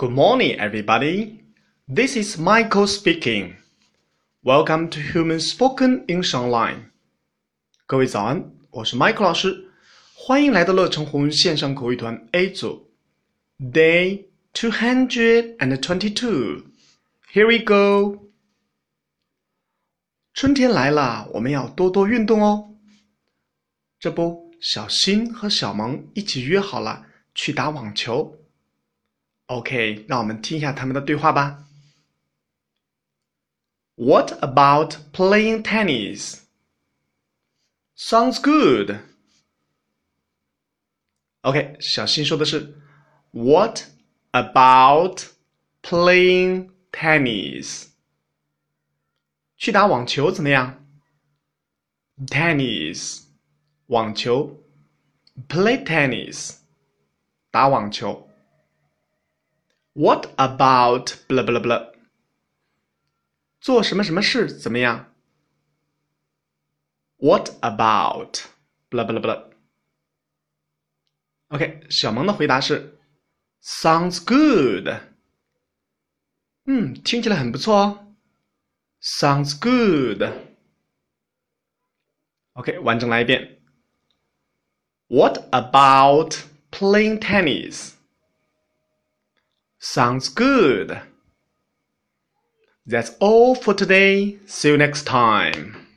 Good morning, everybody. This is Michael speaking. Welcome to Human Spoken English Online. 各位早安，我是 Michael 老师，欢迎来到乐成红线上口语团 A 组，Day two hundred and twenty-two. Here we go. 春天来了，我们要多多运动哦。这不，小新和小萌一起约好了去打网球。 OK，让我们听一下他们的对话吧。What about playing tennis? Sounds good. OK，小新说的是 What about playing tennis? 去打网球怎么样？Tennis，网球，play tennis，打网球。 What about blah blah blah？做什么什么事怎么样？What about blah blah blah？OK，小萌的回答是 Sounds good。嗯，听起来很不错哦。Sounds good。OK，完整来一遍。What about playing tennis？Sounds good. That's all for today. See you next time.